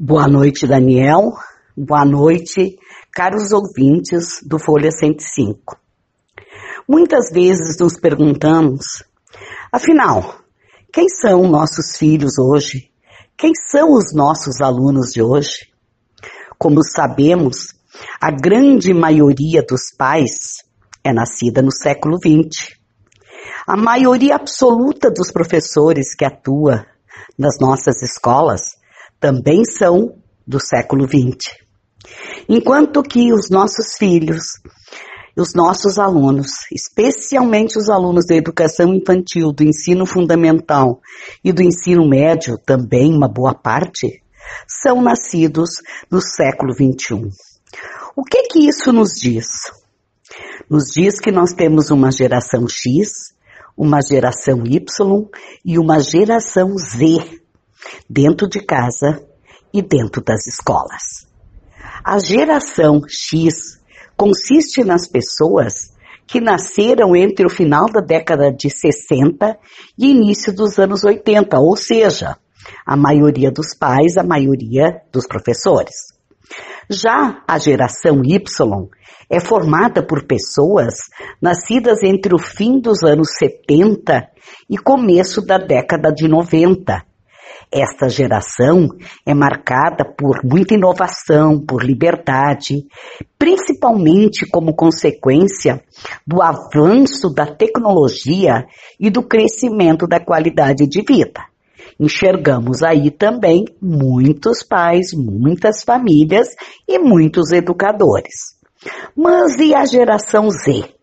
Boa noite, Daniel. Boa noite, caros ouvintes do Folha 105. Muitas vezes nos perguntamos, afinal, quem são nossos filhos hoje? Quem são os nossos alunos de hoje? Como sabemos, a grande maioria dos pais é nascida no século XX. A maioria absoluta dos professores que atua nas nossas escolas também são do século XX. Enquanto que os nossos filhos, os nossos alunos, especialmente os alunos da educação infantil, do ensino fundamental e do ensino médio, também uma boa parte, são nascidos no século XXI. O que que isso nos diz? Nos diz que nós temos uma geração X, uma geração Y e uma geração Z dentro de casa e dentro das escolas. A geração X consiste nas pessoas que nasceram entre o final da década de 60 e início dos anos 80, ou seja, a maioria dos pais, a maioria dos professores. Já a geração Y é formada por pessoas nascidas entre o fim dos anos 70 e começo da década de 90, esta geração é marcada por muita inovação, por liberdade, principalmente como consequência do avanço da tecnologia e do crescimento da qualidade de vida. Enxergamos aí também muitos pais, muitas famílias e muitos educadores. Mas e a geração Z?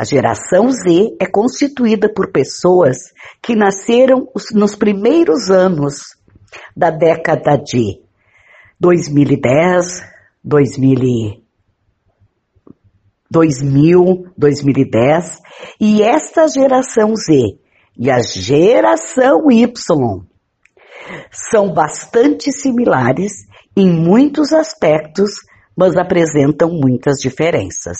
A geração Z é constituída por pessoas que nasceram nos primeiros anos da década de 2010, 2000, 2000, 2010 e esta geração Z e a geração Y são bastante similares em muitos aspectos, mas apresentam muitas diferenças.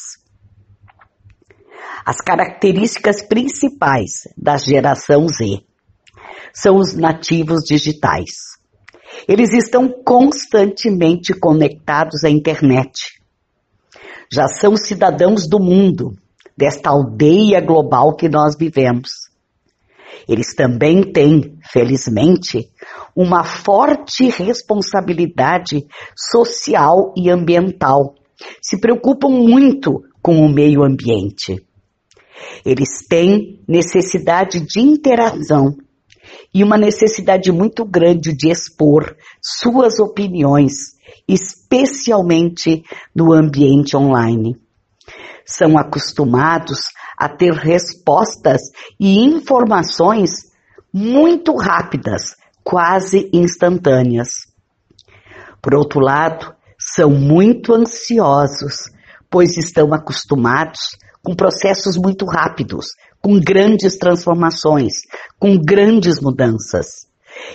As características principais da geração Z são os nativos digitais. Eles estão constantemente conectados à internet. Já são cidadãos do mundo, desta aldeia global que nós vivemos. Eles também têm, felizmente, uma forte responsabilidade social e ambiental. Se preocupam muito com o meio ambiente. Eles têm necessidade de interação e uma necessidade muito grande de expor suas opiniões, especialmente no ambiente online. São acostumados a ter respostas e informações muito rápidas, quase instantâneas. Por outro lado, são muito ansiosos, pois estão acostumados com processos muito rápidos, com grandes transformações, com grandes mudanças.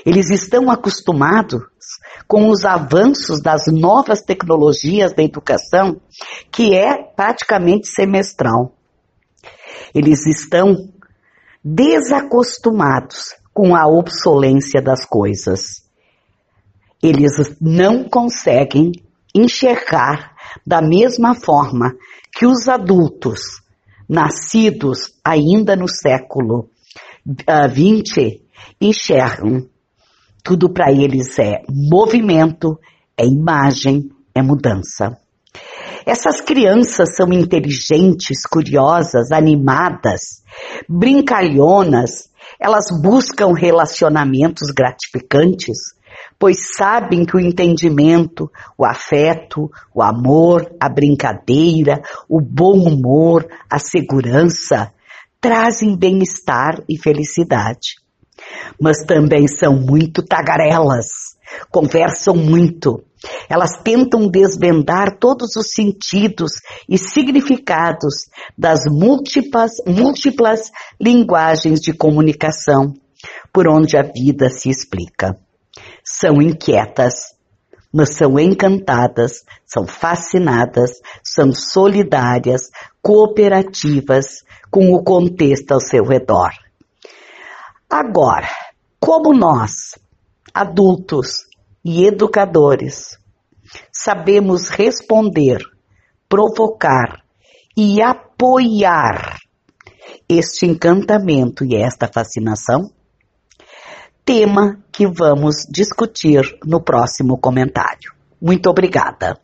Eles estão acostumados com os avanços das novas tecnologias da educação, que é praticamente semestral. Eles estão desacostumados com a obsolência das coisas. Eles não conseguem enxergar da mesma forma que os adultos, nascidos ainda no século XX, uh, enxergam. Tudo para eles é movimento, é imagem, é mudança. Essas crianças são inteligentes, curiosas, animadas, brincalhonas, elas buscam relacionamentos gratificantes, pois sabem que o entendimento, o afeto, o amor, a brincadeira, o bom humor, a segurança trazem bem-estar e felicidade. Mas também são muito tagarelas, conversam muito. Elas tentam desvendar todos os sentidos e significados das múltiplas, múltiplas linguagens de comunicação por onde a vida se explica são inquietas, mas são encantadas, são fascinadas, são solidárias, cooperativas com o contexto ao seu redor. Agora, como nós, adultos, e educadores sabemos responder, provocar e apoiar este encantamento e esta fascinação? Tema que vamos discutir no próximo comentário. Muito obrigada.